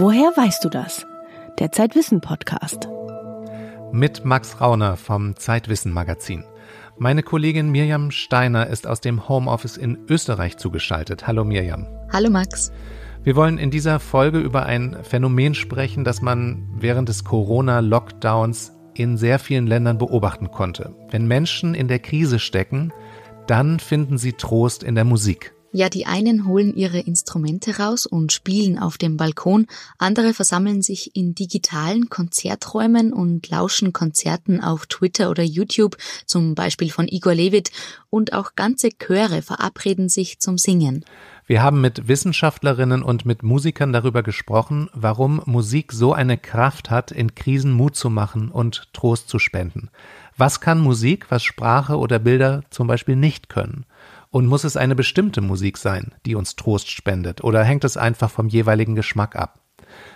Woher weißt du das? Der Zeitwissen Podcast. Mit Max Rauner vom Zeitwissen Magazin. Meine Kollegin Mirjam Steiner ist aus dem Homeoffice in Österreich zugeschaltet. Hallo Mirjam. Hallo Max. Wir wollen in dieser Folge über ein Phänomen sprechen, das man während des Corona-Lockdowns in sehr vielen Ländern beobachten konnte. Wenn Menschen in der Krise stecken, dann finden sie Trost in der Musik. Ja, die einen holen ihre Instrumente raus und spielen auf dem Balkon, andere versammeln sich in digitalen Konzerträumen und lauschen Konzerten auf Twitter oder YouTube, zum Beispiel von Igor Levit, und auch ganze Chöre verabreden sich zum Singen. Wir haben mit Wissenschaftlerinnen und mit Musikern darüber gesprochen, warum Musik so eine Kraft hat, in Krisen Mut zu machen und Trost zu spenden. Was kann Musik, was Sprache oder Bilder zum Beispiel nicht können? Und muss es eine bestimmte Musik sein, die uns Trost spendet, oder hängt es einfach vom jeweiligen Geschmack ab?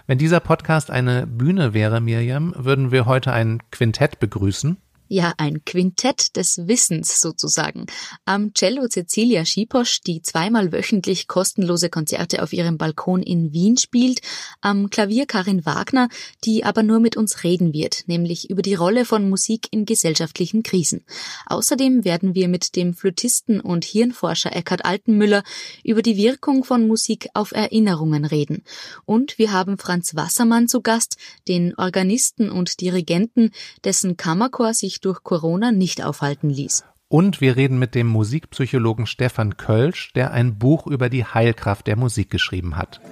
Wenn dieser Podcast eine Bühne wäre, Miriam, würden wir heute ein Quintett begrüßen, ja, ein Quintett des Wissens sozusagen. Am Cello Cecilia Schiposch, die zweimal wöchentlich kostenlose Konzerte auf ihrem Balkon in Wien spielt, am Klavier Karin Wagner, die aber nur mit uns reden wird, nämlich über die Rolle von Musik in gesellschaftlichen Krisen. Außerdem werden wir mit dem Flötisten und Hirnforscher Eckhard Altenmüller über die Wirkung von Musik auf Erinnerungen reden. Und wir haben Franz Wassermann zu Gast, den Organisten und Dirigenten, dessen Kammerchor sich durch Corona nicht aufhalten ließ. Und wir reden mit dem Musikpsychologen Stefan Kölsch, der ein Buch über die Heilkraft der Musik geschrieben hat.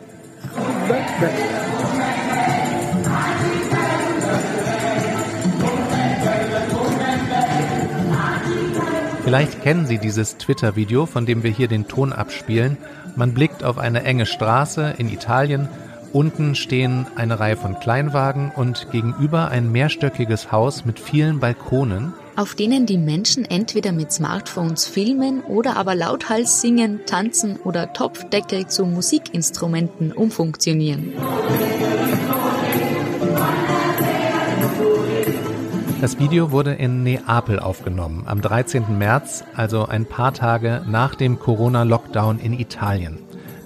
Vielleicht kennen Sie dieses Twitter-Video, von dem wir hier den Ton abspielen. Man blickt auf eine enge Straße in Italien Unten stehen eine Reihe von Kleinwagen und gegenüber ein mehrstöckiges Haus mit vielen Balkonen, auf denen die Menschen entweder mit Smartphones filmen oder aber lauthals singen, tanzen oder Topfdeckel zu Musikinstrumenten umfunktionieren. Das Video wurde in Neapel aufgenommen, am 13. März, also ein paar Tage nach dem Corona-Lockdown in Italien.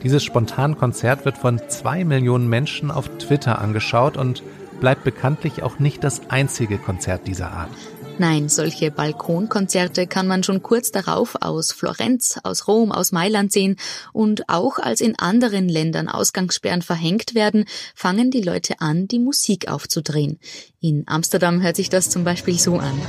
Dieses Spontankonzert wird von zwei Millionen Menschen auf Twitter angeschaut und bleibt bekanntlich auch nicht das einzige Konzert dieser Art. Nein, solche Balkonkonzerte kann man schon kurz darauf aus Florenz, aus Rom, aus Mailand sehen und auch als in anderen Ländern Ausgangssperren verhängt werden, fangen die Leute an, die Musik aufzudrehen. In Amsterdam hört sich das zum Beispiel so an.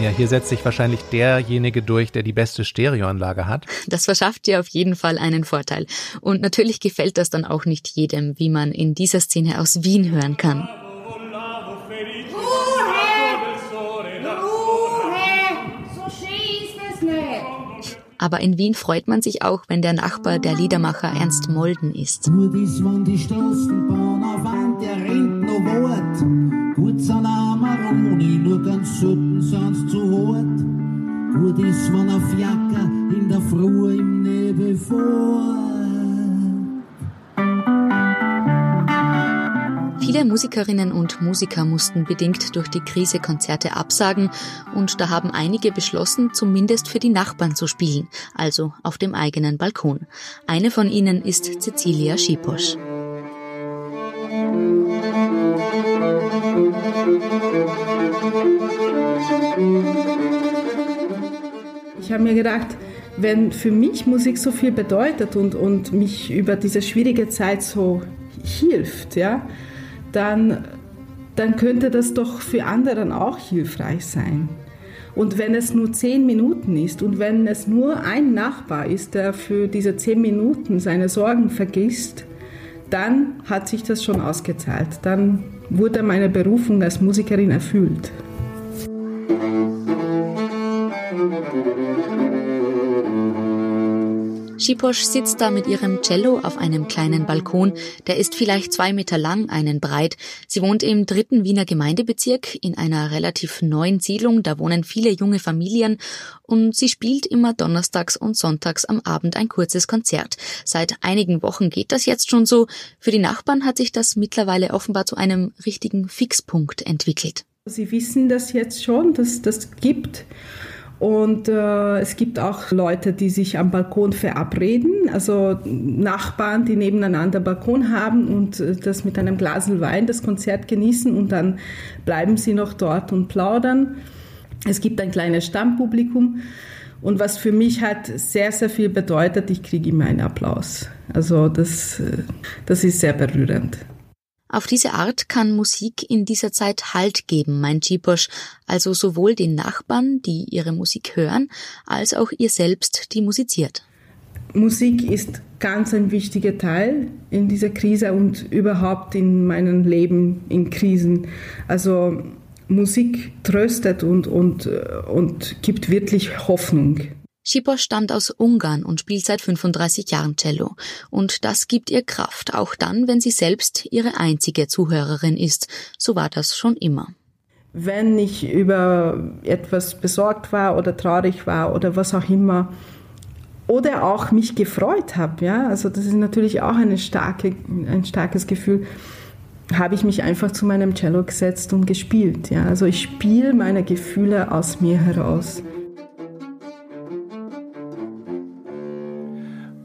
Ja, hier setzt sich wahrscheinlich derjenige durch, der die beste Stereoanlage hat. Das verschafft dir auf jeden Fall einen Vorteil. Und natürlich gefällt das dann auch nicht jedem, wie man in dieser Szene aus Wien hören kann. Aber in Wien freut man sich auch, wenn der Nachbar der Liedermacher Ernst Molden ist. Gut ist, wenn die Straßenbahn Gut ist, wenn auf Jacker in der Früh im Nebel fährt. Viele Musikerinnen und Musiker mussten bedingt durch die Krise Konzerte absagen und da haben einige beschlossen, zumindest für die Nachbarn zu spielen, also auf dem eigenen Balkon. Eine von ihnen ist Cecilia Schiposch. Ich habe mir gedacht, wenn für mich Musik so viel bedeutet und, und mich über diese schwierige Zeit so hilft, ja, dann, dann könnte das doch für anderen auch hilfreich sein. Und wenn es nur zehn Minuten ist und wenn es nur ein Nachbar ist, der für diese zehn Minuten seine Sorgen vergisst, dann hat sich das schon ausgezahlt. Dann wurde meine Berufung als Musikerin erfüllt. Schiposch sitzt da mit ihrem Cello auf einem kleinen Balkon. Der ist vielleicht zwei Meter lang, einen breit. Sie wohnt im dritten Wiener Gemeindebezirk in einer relativ neuen Siedlung. Da wohnen viele junge Familien und sie spielt immer donnerstags und sonntags am Abend ein kurzes Konzert. Seit einigen Wochen geht das jetzt schon so. Für die Nachbarn hat sich das mittlerweile offenbar zu einem richtigen Fixpunkt entwickelt. Sie wissen das jetzt schon, dass das gibt. Und äh, es gibt auch Leute, die sich am Balkon verabreden, also Nachbarn, die nebeneinander Balkon haben und äh, das mit einem Glas Wein das Konzert genießen und dann bleiben sie noch dort und plaudern. Es gibt ein kleines Stammpublikum. Und was für mich halt sehr, sehr viel bedeutet, ich kriege immer einen Applaus. Also das, äh, das ist sehr berührend. Auf diese Art kann Musik in dieser Zeit Halt geben, meint Jiposch, also sowohl den Nachbarn, die ihre Musik hören, als auch ihr selbst, die musiziert. Musik ist ganz ein wichtiger Teil in dieser Krise und überhaupt in meinem Leben in Krisen. Also Musik tröstet und, und, und gibt wirklich Hoffnung. Schipor stammt aus Ungarn und spielt seit 35 Jahren Cello. Und das gibt ihr Kraft, auch dann, wenn sie selbst ihre einzige Zuhörerin ist. So war das schon immer. Wenn ich über etwas besorgt war oder traurig war oder was auch immer, oder auch mich gefreut habe, ja, also das ist natürlich auch eine starke, ein starkes Gefühl, habe ich mich einfach zu meinem Cello gesetzt und gespielt, ja. Also ich spiele meine Gefühle aus mir heraus.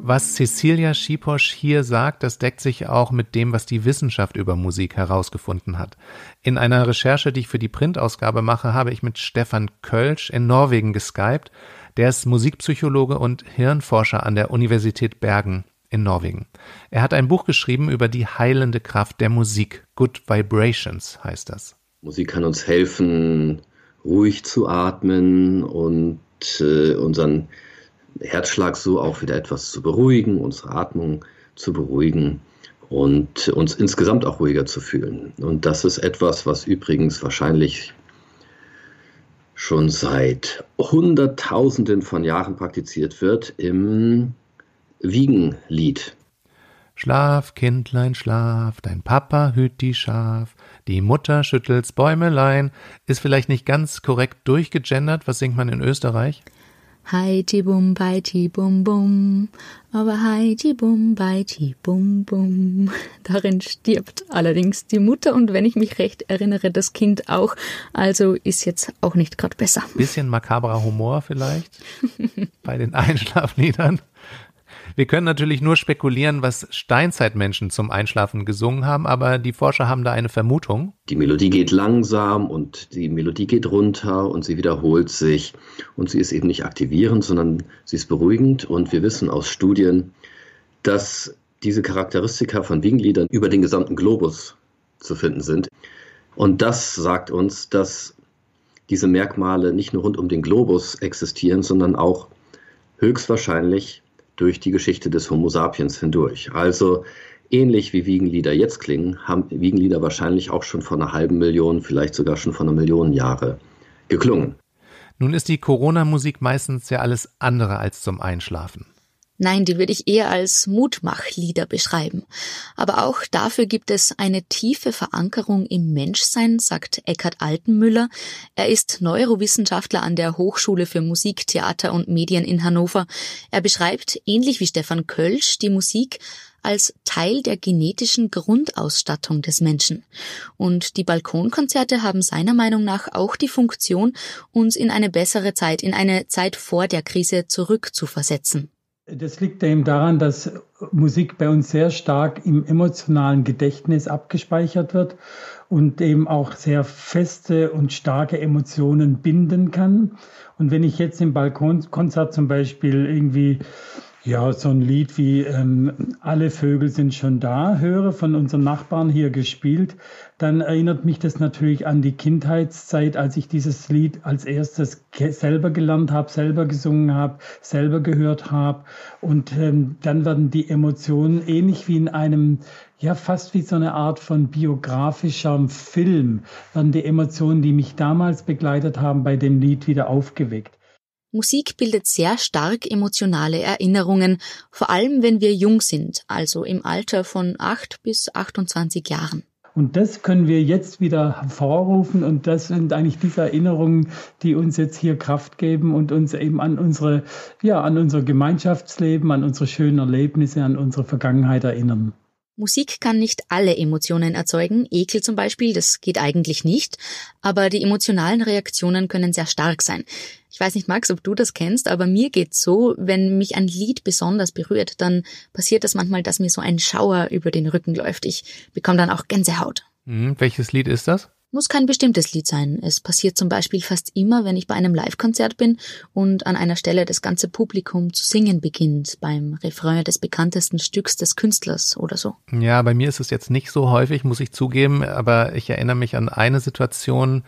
Was Cecilia Schiposch hier sagt, das deckt sich auch mit dem, was die Wissenschaft über Musik herausgefunden hat. In einer Recherche, die ich für die Printausgabe mache, habe ich mit Stefan Kölsch in Norwegen geskypt. Der ist Musikpsychologe und Hirnforscher an der Universität Bergen in Norwegen. Er hat ein Buch geschrieben über die heilende Kraft der Musik. Good Vibrations heißt das. Musik kann uns helfen, ruhig zu atmen und äh, unseren Herzschlag so auch wieder etwas zu beruhigen, unsere Atmung zu beruhigen und uns insgesamt auch ruhiger zu fühlen. Und das ist etwas, was übrigens wahrscheinlich schon seit Hunderttausenden von Jahren praktiziert wird im Wiegenlied. Schlaf, Kindlein, schlaf, dein Papa hüt die Schaf, die Mutter schüttelt's Bäumelein. Ist vielleicht nicht ganz korrekt durchgegendert. Was singt man in Österreich? Heiti bum beiti bum bum, aber heiti bum beiti bum bum. Darin stirbt allerdings die Mutter und wenn ich mich recht erinnere, das Kind auch. Also ist jetzt auch nicht gerade besser. Bisschen makabrer Humor vielleicht bei den Einschlafliedern. Wir können natürlich nur spekulieren, was Steinzeitmenschen zum Einschlafen gesungen haben, aber die Forscher haben da eine Vermutung. Die Melodie geht langsam und die Melodie geht runter und sie wiederholt sich und sie ist eben nicht aktivierend, sondern sie ist beruhigend und wir wissen aus Studien, dass diese Charakteristika von Wiegenliedern über den gesamten Globus zu finden sind. Und das sagt uns, dass diese Merkmale nicht nur rund um den Globus existieren, sondern auch höchstwahrscheinlich durch die Geschichte des Homo sapiens hindurch. Also ähnlich wie Wiegenlieder jetzt klingen, haben Wiegenlieder wahrscheinlich auch schon vor einer halben Million, vielleicht sogar schon vor einer Million Jahre geklungen. Nun ist die Corona-Musik meistens ja alles andere als zum Einschlafen. Nein, die würde ich eher als Mutmachlieder beschreiben. Aber auch dafür gibt es eine tiefe Verankerung im Menschsein, sagt Eckhard Altenmüller. Er ist Neurowissenschaftler an der Hochschule für Musik, Theater und Medien in Hannover. Er beschreibt, ähnlich wie Stefan Kölsch, die Musik als Teil der genetischen Grundausstattung des Menschen. Und die Balkonkonzerte haben seiner Meinung nach auch die Funktion, uns in eine bessere Zeit, in eine Zeit vor der Krise zurückzuversetzen. Das liegt eben daran, dass Musik bei uns sehr stark im emotionalen Gedächtnis abgespeichert wird und eben auch sehr feste und starke Emotionen binden kann. Und wenn ich jetzt im Balkonkonzert zum Beispiel irgendwie ja, so ein Lied wie ähm, Alle Vögel sind schon da höre, von unseren Nachbarn hier gespielt, dann erinnert mich das natürlich an die Kindheitszeit, als ich dieses Lied als erstes selber gelernt habe, selber gesungen habe, selber gehört habe. Und ähm, dann werden die Emotionen ähnlich wie in einem, ja, fast wie so eine Art von biografischer Film, werden die Emotionen, die mich damals begleitet haben, bei dem Lied wieder aufgeweckt. Musik bildet sehr stark emotionale Erinnerungen, vor allem wenn wir jung sind, also im Alter von 8 bis 28 Jahren. Und das können wir jetzt wieder hervorrufen und das sind eigentlich diese Erinnerungen, die uns jetzt hier Kraft geben und uns eben an unsere, ja, an unser Gemeinschaftsleben, an unsere schönen Erlebnisse, an unsere Vergangenheit erinnern. Musik kann nicht alle Emotionen erzeugen, Ekel zum Beispiel, das geht eigentlich nicht, aber die emotionalen Reaktionen können sehr stark sein. Ich weiß nicht, Max, ob du das kennst, aber mir geht's so, wenn mich ein Lied besonders berührt, dann passiert das manchmal, dass mir so ein Schauer über den Rücken läuft. Ich bekomme dann auch Gänsehaut. Hm, welches Lied ist das? Muss kein bestimmtes Lied sein. Es passiert zum Beispiel fast immer, wenn ich bei einem Live-Konzert bin und an einer Stelle das ganze Publikum zu singen beginnt, beim Refrain des bekanntesten Stücks des Künstlers oder so. Ja, bei mir ist es jetzt nicht so häufig, muss ich zugeben, aber ich erinnere mich an eine Situation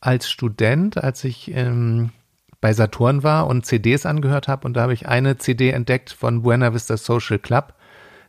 als Student, als ich ähm, bei Saturn war und CDs angehört habe und da habe ich eine CD entdeckt von Buena Vista Social Club,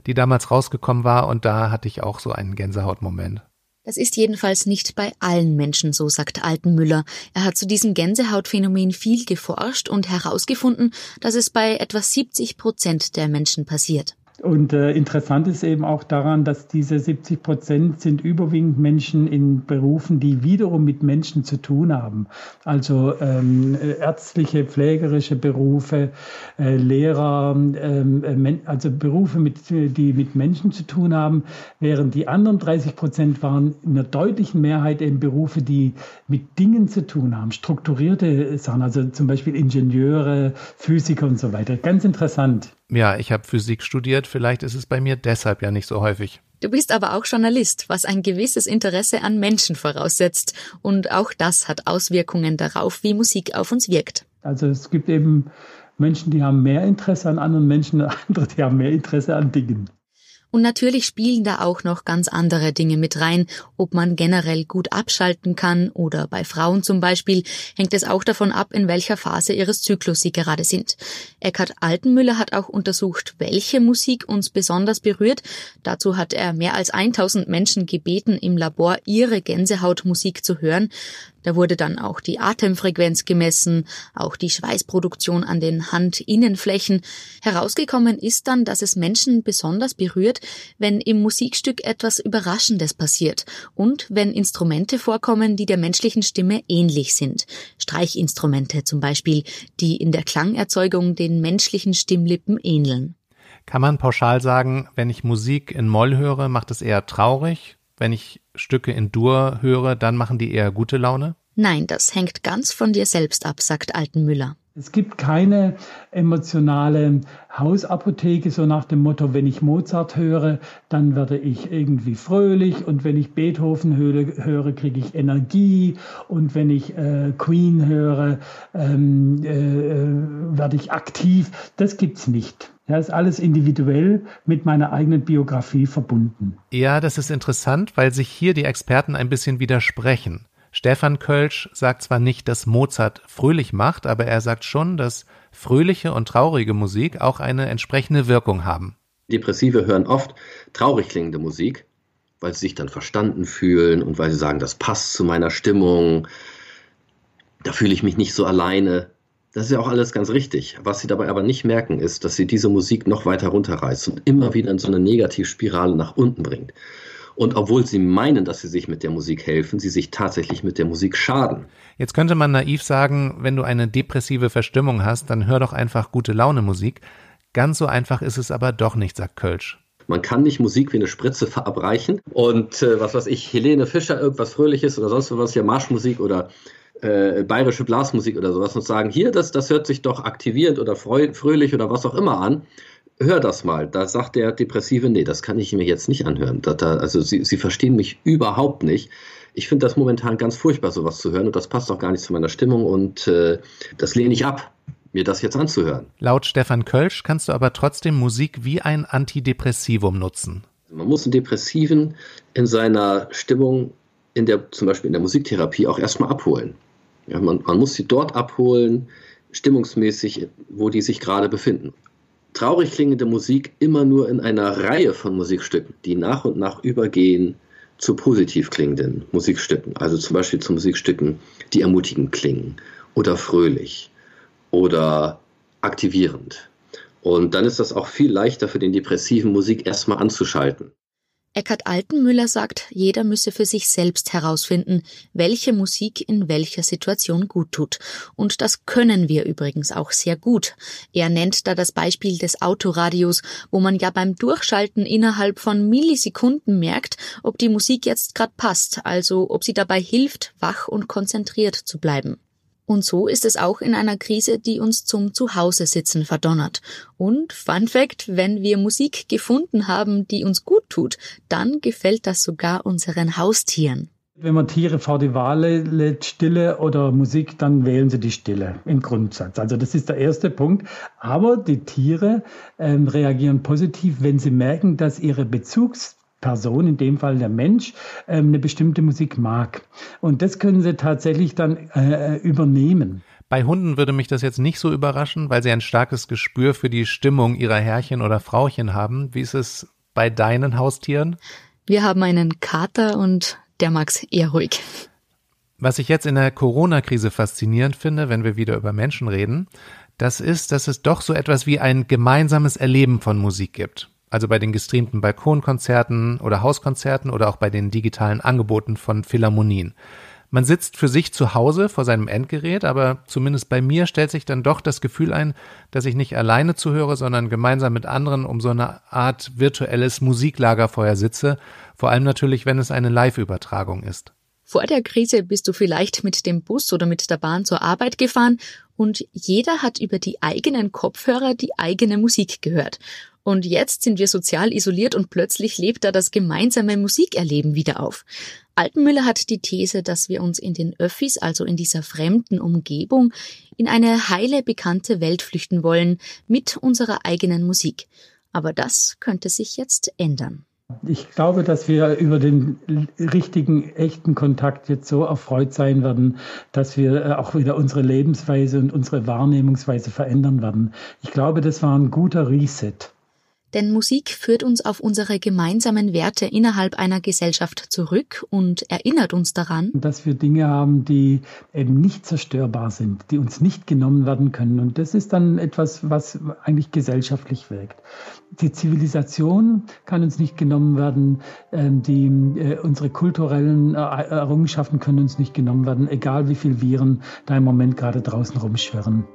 die damals rausgekommen war und da hatte ich auch so einen Gänsehautmoment. Das ist jedenfalls nicht bei allen Menschen so, sagt Altenmüller. Er hat zu diesem Gänsehautphänomen viel geforscht und herausgefunden, dass es bei etwa 70 Prozent der Menschen passiert. Und äh, interessant ist eben auch daran, dass diese 70 Prozent sind überwiegend Menschen in Berufen, die wiederum mit Menschen zu tun haben. Also ähm, ärztliche, pflegerische Berufe, äh, Lehrer, ähm, äh, also Berufe, mit, die mit Menschen zu tun haben, während die anderen 30 Prozent waren in einer deutlichen Mehrheit eben Berufe, die mit Dingen zu tun haben, strukturierte Sachen, also zum Beispiel Ingenieure, Physiker und so weiter. Ganz interessant. Ja, ich habe Physik studiert, vielleicht ist es bei mir deshalb ja nicht so häufig. Du bist aber auch Journalist, was ein gewisses Interesse an Menschen voraussetzt. Und auch das hat Auswirkungen darauf, wie Musik auf uns wirkt. Also es gibt eben Menschen, die haben mehr Interesse an anderen Menschen, andere, die haben mehr Interesse an Dingen. Und natürlich spielen da auch noch ganz andere Dinge mit rein. Ob man generell gut abschalten kann oder bei Frauen zum Beispiel, hängt es auch davon ab, in welcher Phase ihres Zyklus sie gerade sind. Eckhard Altenmüller hat auch untersucht, welche Musik uns besonders berührt. Dazu hat er mehr als 1000 Menschen gebeten, im Labor ihre Gänsehautmusik zu hören. Da wurde dann auch die Atemfrequenz gemessen, auch die Schweißproduktion an den Handinnenflächen. Herausgekommen ist dann, dass es Menschen besonders berührt, wenn im Musikstück etwas Überraschendes passiert und wenn Instrumente vorkommen, die der menschlichen Stimme ähnlich sind. Streichinstrumente zum Beispiel, die in der Klangerzeugung den menschlichen Stimmlippen ähneln. Kann man pauschal sagen, wenn ich Musik in Moll höre, macht es eher traurig, wenn ich Stücke in Dur höre, dann machen die eher gute Laune? Nein, das hängt ganz von dir selbst ab, sagt Altenmüller. Es gibt keine emotionale Hausapotheke, so nach dem Motto, wenn ich Mozart höre, dann werde ich irgendwie fröhlich und wenn ich Beethoven höre, höre kriege ich Energie und wenn ich äh, Queen höre, ähm, äh, werde ich aktiv. Das gibt's nicht. Ja, ist alles individuell mit meiner eigenen Biografie verbunden. Ja, das ist interessant, weil sich hier die Experten ein bisschen widersprechen. Stefan Kölsch sagt zwar nicht, dass Mozart fröhlich macht, aber er sagt schon, dass fröhliche und traurige Musik auch eine entsprechende Wirkung haben. Depressive hören oft traurig klingende Musik, weil sie sich dann verstanden fühlen und weil sie sagen, das passt zu meiner Stimmung, da fühle ich mich nicht so alleine. Das ist ja auch alles ganz richtig. Was sie dabei aber nicht merken, ist, dass sie diese Musik noch weiter runterreißt und immer wieder in so eine Negativspirale nach unten bringt. Und obwohl sie meinen, dass sie sich mit der Musik helfen, sie sich tatsächlich mit der Musik schaden. Jetzt könnte man naiv sagen, wenn du eine depressive Verstimmung hast, dann hör doch einfach gute Laune Musik. Ganz so einfach ist es aber doch nicht, sagt Kölsch. Man kann nicht Musik wie eine Spritze verabreichen und äh, was weiß ich, Helene Fischer irgendwas Fröhliches oder sonst was, hier Marschmusik oder äh, bayerische Blasmusik oder sowas und sagen, hier, das, das hört sich doch aktivierend oder fröhlich oder was auch immer an hör das mal. Da sagt der Depressive, nee, das kann ich mir jetzt nicht anhören. Da, da, also sie, sie verstehen mich überhaupt nicht. Ich finde das momentan ganz furchtbar, sowas zu hören und das passt auch gar nicht zu meiner Stimmung und äh, das lehne ich ab, mir das jetzt anzuhören. Laut Stefan Kölsch kannst du aber trotzdem Musik wie ein Antidepressivum nutzen. Man muss einen Depressiven in seiner Stimmung, in der, zum Beispiel in der Musiktherapie, auch erstmal abholen. Ja, man, man muss sie dort abholen, stimmungsmäßig, wo die sich gerade befinden traurig klingende Musik immer nur in einer Reihe von Musikstücken, die nach und nach übergehen zu positiv klingenden Musikstücken. Also zum Beispiel zu Musikstücken, die ermutigend klingen oder fröhlich oder aktivierend. Und dann ist das auch viel leichter für den depressiven Musik erstmal anzuschalten. Eckhard Altenmüller sagt, jeder müsse für sich selbst herausfinden, welche Musik in welcher Situation gut tut. Und das können wir übrigens auch sehr gut. Er nennt da das Beispiel des Autoradios, wo man ja beim Durchschalten innerhalb von Millisekunden merkt, ob die Musik jetzt gerade passt, also ob sie dabei hilft, wach und konzentriert zu bleiben. Und so ist es auch in einer Krise, die uns zum Zuhause-Sitzen verdonnert. Und Fun Fact, wenn wir Musik gefunden haben, die uns gut tut, dann gefällt das sogar unseren Haustieren. Wenn man Tiere vor die Wahl lädt, Stille oder Musik, dann wählen sie die Stille im Grundsatz. Also das ist der erste Punkt. Aber die Tiere ähm, reagieren positiv, wenn sie merken, dass ihre Bezugs Person, in dem Fall der Mensch, ähm, eine bestimmte Musik mag. Und das können sie tatsächlich dann äh, übernehmen. Bei Hunden würde mich das jetzt nicht so überraschen, weil sie ein starkes Gespür für die Stimmung ihrer Herrchen oder Frauchen haben. Wie ist es bei deinen Haustieren? Wir haben einen Kater und der mag's eher ruhig. Was ich jetzt in der Corona-Krise faszinierend finde, wenn wir wieder über Menschen reden, das ist, dass es doch so etwas wie ein gemeinsames Erleben von Musik gibt also bei den gestreamten Balkonkonzerten oder Hauskonzerten oder auch bei den digitalen Angeboten von Philharmonien. Man sitzt für sich zu Hause vor seinem Endgerät, aber zumindest bei mir stellt sich dann doch das Gefühl ein, dass ich nicht alleine zuhöre, sondern gemeinsam mit anderen um so eine Art virtuelles Musiklagerfeuer sitze, vor allem natürlich, wenn es eine Live-Übertragung ist. Vor der Krise bist du vielleicht mit dem Bus oder mit der Bahn zur Arbeit gefahren und jeder hat über die eigenen Kopfhörer die eigene Musik gehört. Und jetzt sind wir sozial isoliert und plötzlich lebt da das gemeinsame Musikerleben wieder auf. Altenmüller hat die These, dass wir uns in den Öffis, also in dieser fremden Umgebung, in eine heile bekannte Welt flüchten wollen mit unserer eigenen Musik. Aber das könnte sich jetzt ändern. Ich glaube, dass wir über den richtigen, echten Kontakt jetzt so erfreut sein werden, dass wir äh, auch wieder unsere Lebensweise und unsere Wahrnehmungsweise verändern werden. Ich glaube, das war ein guter Reset. Denn Musik führt uns auf unsere gemeinsamen Werte innerhalb einer Gesellschaft zurück und erinnert uns daran, dass wir Dinge haben, die eben nicht zerstörbar sind, die uns nicht genommen werden können. Und das ist dann etwas, was eigentlich gesellschaftlich wirkt. Die Zivilisation kann uns nicht genommen werden, ähm, die, äh, unsere kulturellen äh, Errungenschaften können uns nicht genommen werden, egal wie viele Viren da im Moment gerade draußen rumschwirren.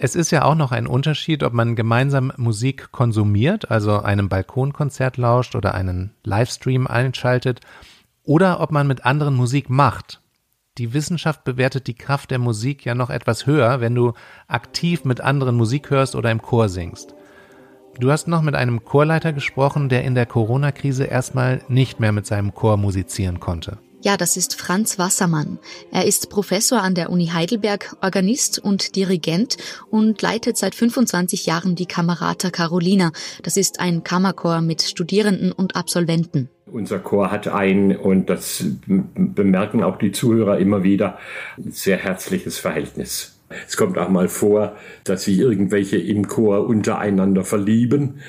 Es ist ja auch noch ein Unterschied, ob man gemeinsam Musik konsumiert, also einem Balkonkonzert lauscht oder einen Livestream einschaltet, oder ob man mit anderen Musik macht. Die Wissenschaft bewertet die Kraft der Musik ja noch etwas höher, wenn du aktiv mit anderen Musik hörst oder im Chor singst. Du hast noch mit einem Chorleiter gesprochen, der in der Corona-Krise erstmal nicht mehr mit seinem Chor musizieren konnte. Ja, das ist Franz Wassermann. Er ist Professor an der Uni Heidelberg, Organist und Dirigent und leitet seit 25 Jahren die Kamerata Carolina. Das ist ein Kammerchor mit Studierenden und Absolventen. Unser Chor hat ein, und das bemerken auch die Zuhörer immer wieder, sehr herzliches Verhältnis. Es kommt auch mal vor, dass sich irgendwelche im Chor untereinander verlieben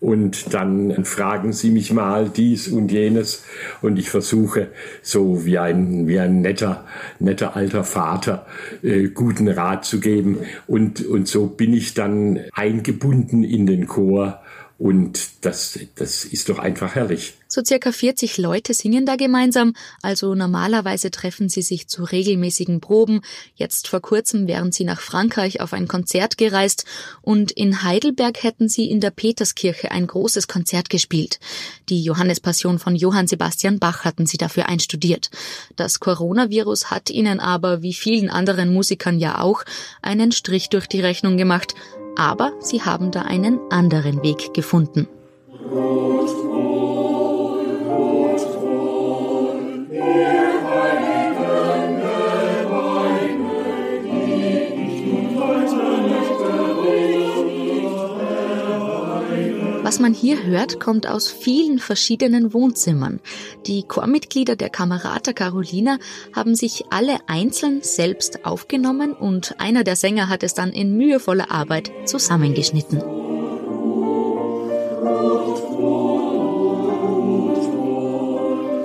und dann fragen sie mich mal dies und jenes. Und ich versuche so wie ein, wie ein netter, netter alter Vater äh, guten Rat zu geben. Und, und so bin ich dann eingebunden in den Chor. Und das, das ist doch einfach herrlich. So circa 40 Leute singen da gemeinsam, also normalerweise treffen sie sich zu regelmäßigen Proben. Jetzt vor kurzem wären sie nach Frankreich auf ein Konzert gereist und in Heidelberg hätten sie in der Peterskirche ein großes Konzert gespielt. Die Johannespassion von Johann Sebastian Bach hatten sie dafür einstudiert. Das Coronavirus hat ihnen aber, wie vielen anderen Musikern ja auch, einen Strich durch die Rechnung gemacht aber sie haben da einen anderen Weg gefunden. Was hier hört, kommt aus vielen verschiedenen Wohnzimmern. Die Chormitglieder der Kamerata Carolina haben sich alle einzeln selbst aufgenommen und einer der Sänger hat es dann in mühevoller Arbeit zusammengeschnitten.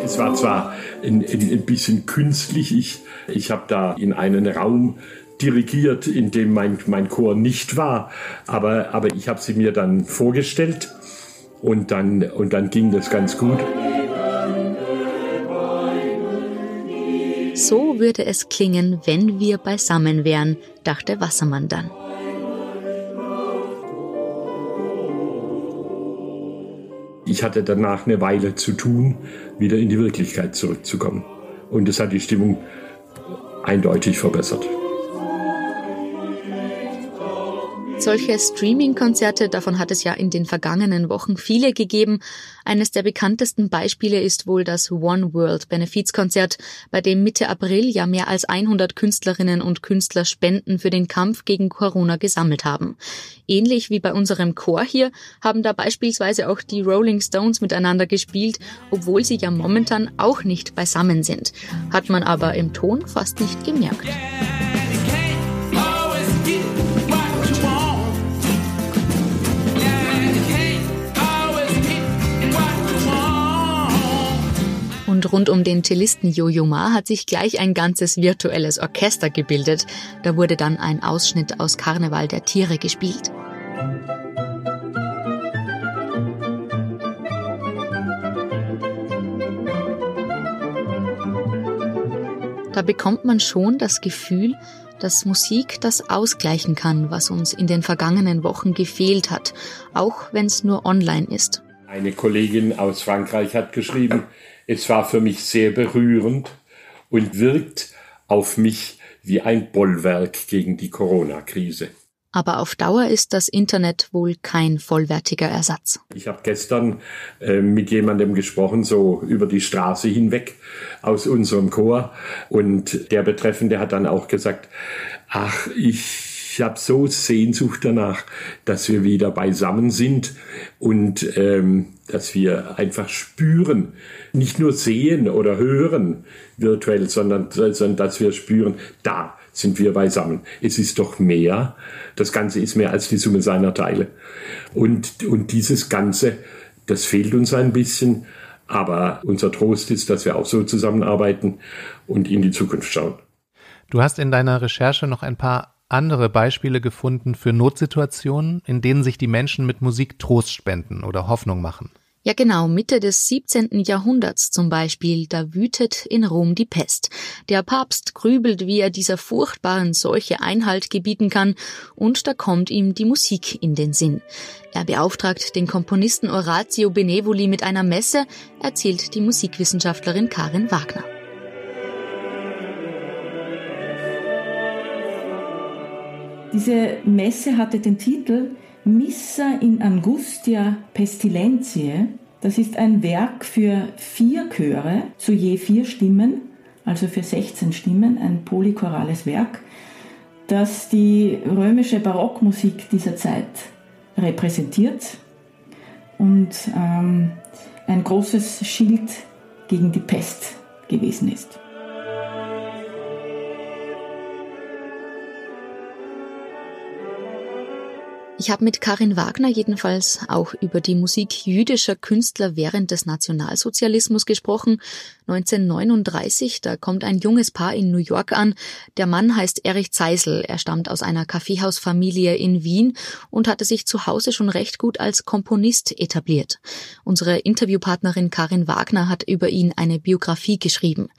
Es war zwar ein, ein, ein bisschen künstlich, ich, ich habe da in einen Raum dirigiert, in dem mein, mein Chor nicht war. Aber, aber ich habe sie mir dann vorgestellt und dann, und dann ging das ganz gut. So würde es klingen, wenn wir beisammen wären, dachte Wassermann dann. ich hatte danach eine Weile zu tun, wieder in die Wirklichkeit zurückzukommen. Und das hat die Stimmung eindeutig verbessert. Solche Streaming-Konzerte, davon hat es ja in den vergangenen Wochen viele gegeben. Eines der bekanntesten Beispiele ist wohl das One World Benefizkonzert, bei dem Mitte April ja mehr als 100 Künstlerinnen und Künstler Spenden für den Kampf gegen Corona gesammelt haben. Ähnlich wie bei unserem Chor hier haben da beispielsweise auch die Rolling Stones miteinander gespielt, obwohl sie ja momentan auch nicht beisammen sind. Hat man aber im Ton fast nicht gemerkt. Und rund um den Cellisten Jojo Ma hat sich gleich ein ganzes virtuelles Orchester gebildet. Da wurde dann ein Ausschnitt aus Karneval der Tiere gespielt. Da bekommt man schon das Gefühl, dass Musik das ausgleichen kann, was uns in den vergangenen Wochen gefehlt hat, auch wenn es nur online ist. Eine Kollegin aus Frankreich hat geschrieben, es war für mich sehr berührend und wirkt auf mich wie ein Bollwerk gegen die Corona-Krise. Aber auf Dauer ist das Internet wohl kein vollwertiger Ersatz. Ich habe gestern äh, mit jemandem gesprochen, so über die Straße hinweg aus unserem Chor. Und der Betreffende hat dann auch gesagt, ach, ich ich habe so Sehnsucht danach, dass wir wieder beisammen sind und ähm, dass wir einfach spüren, nicht nur sehen oder hören virtuell, sondern, sondern dass wir spüren, da sind wir beisammen. Es ist doch mehr. Das Ganze ist mehr als die Summe seiner Teile. Und, und dieses Ganze, das fehlt uns ein bisschen. Aber unser Trost ist, dass wir auch so zusammenarbeiten und in die Zukunft schauen. Du hast in deiner Recherche noch ein paar andere Beispiele gefunden für Notsituationen, in denen sich die Menschen mit Musik Trost spenden oder Hoffnung machen. Ja genau, Mitte des 17. Jahrhunderts zum Beispiel, da wütet in Rom die Pest. Der Papst grübelt, wie er dieser furchtbaren Seuche Einhalt gebieten kann, und da kommt ihm die Musik in den Sinn. Er beauftragt den Komponisten Orazio Benevoli mit einer Messe, erzählt die Musikwissenschaftlerin Karin Wagner. Diese Messe hatte den Titel Missa in Angustia Pestilentiae. Das ist ein Werk für vier Chöre, zu je vier Stimmen, also für 16 Stimmen, ein polychorales Werk, das die römische Barockmusik dieser Zeit repräsentiert und ähm, ein großes Schild gegen die Pest gewesen ist. Ich habe mit Karin Wagner jedenfalls auch über die Musik jüdischer Künstler während des Nationalsozialismus gesprochen. 1939, da kommt ein junges Paar in New York an. Der Mann heißt Erich Zeisel. Er stammt aus einer Kaffeehausfamilie in Wien und hatte sich zu Hause schon recht gut als Komponist etabliert. Unsere Interviewpartnerin Karin Wagner hat über ihn eine Biografie geschrieben.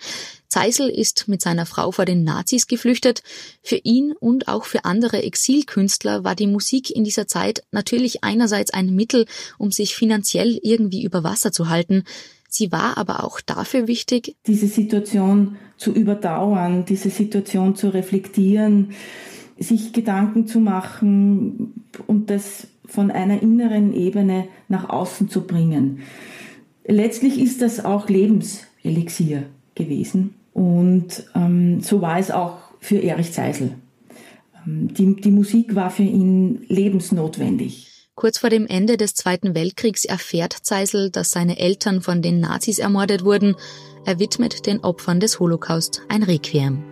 Zeisel ist mit seiner Frau vor den Nazis geflüchtet. Für ihn und auch für andere Exilkünstler war die Musik in dieser Zeit natürlich einerseits ein Mittel, um sich finanziell irgendwie über Wasser zu halten. Sie war aber auch dafür wichtig, diese Situation zu überdauern, diese Situation zu reflektieren, sich Gedanken zu machen und das von einer inneren Ebene nach außen zu bringen. Letztlich ist das auch Lebenselixier gewesen. Und ähm, so war es auch für Erich Zeisel. Ähm, die, die Musik war für ihn lebensnotwendig. Kurz vor dem Ende des Zweiten Weltkriegs erfährt Zeisel, dass seine Eltern von den Nazis ermordet wurden. Er widmet den Opfern des Holocaust ein Requiem.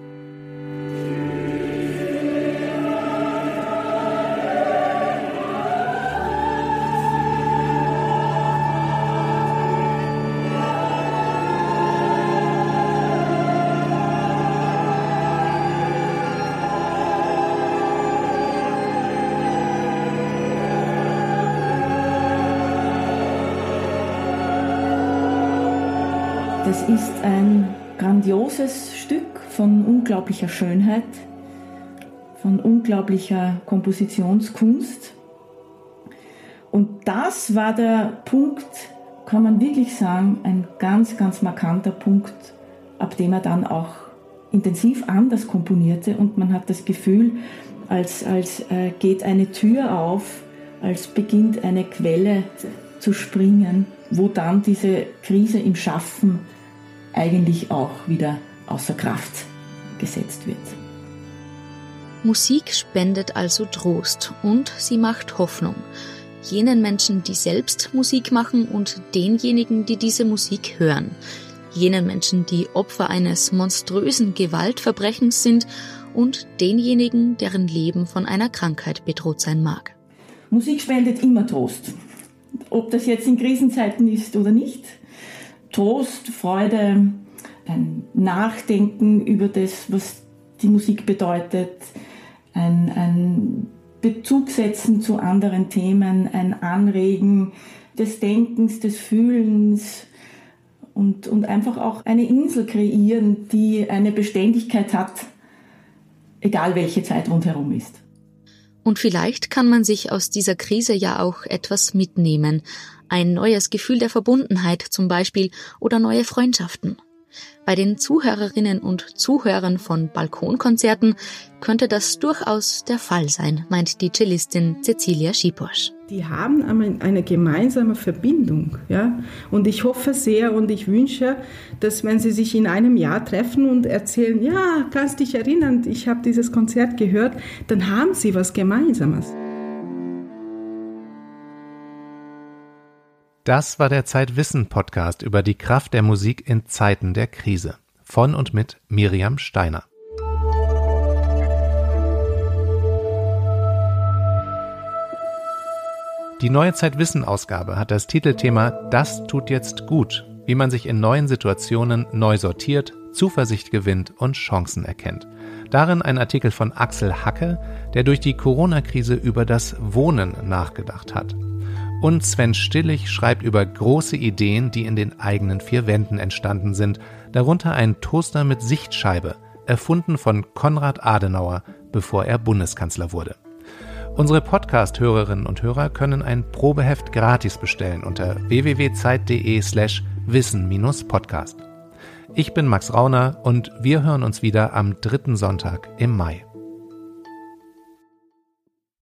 Unglaublicher Schönheit, von unglaublicher Kompositionskunst. Und das war der Punkt, kann man wirklich sagen, ein ganz, ganz markanter Punkt, ab dem er dann auch intensiv anders komponierte und man hat das Gefühl, als, als äh, geht eine Tür auf, als beginnt eine Quelle zu springen, wo dann diese Krise im Schaffen eigentlich auch wieder außer Kraft gesetzt wird. Musik spendet also Trost und sie macht Hoffnung. Jenen Menschen, die selbst Musik machen und denjenigen, die diese Musik hören. Jenen Menschen, die Opfer eines monströsen Gewaltverbrechens sind und denjenigen, deren Leben von einer Krankheit bedroht sein mag. Musik spendet immer Trost. Ob das jetzt in Krisenzeiten ist oder nicht. Trost, Freude, ein Nachdenken über das, was die Musik bedeutet, ein, ein Bezug setzen zu anderen Themen, ein Anregen des Denkens, des Fühlens und, und einfach auch eine Insel kreieren, die eine Beständigkeit hat, egal welche Zeit rundherum ist. Und vielleicht kann man sich aus dieser Krise ja auch etwas mitnehmen. Ein neues Gefühl der Verbundenheit zum Beispiel oder neue Freundschaften. Bei den Zuhörerinnen und Zuhörern von Balkonkonzerten könnte das durchaus der Fall sein, meint die Cellistin Cecilia Schiposch. Die haben eine gemeinsame Verbindung, ja. Und ich hoffe sehr und ich wünsche, dass wenn sie sich in einem Jahr treffen und erzählen, ja, kannst dich erinnern, ich habe dieses Konzert gehört, dann haben sie was Gemeinsames. Das war der Zeitwissen-Podcast über die Kraft der Musik in Zeiten der Krise. Von und mit Miriam Steiner. Die neue Zeitwissen-Ausgabe hat das Titelthema Das tut jetzt gut, wie man sich in neuen Situationen neu sortiert, Zuversicht gewinnt und Chancen erkennt. Darin ein Artikel von Axel Hacke, der durch die Corona-Krise über das Wohnen nachgedacht hat. Und Sven Stillig schreibt über große Ideen, die in den eigenen vier Wänden entstanden sind, darunter ein Toaster mit Sichtscheibe, erfunden von Konrad Adenauer, bevor er Bundeskanzler wurde. Unsere Podcast-Hörerinnen und Hörer können ein Probeheft gratis bestellen unter www.zeit.de slash wissen-podcast. Ich bin Max Rauner und wir hören uns wieder am dritten Sonntag im Mai.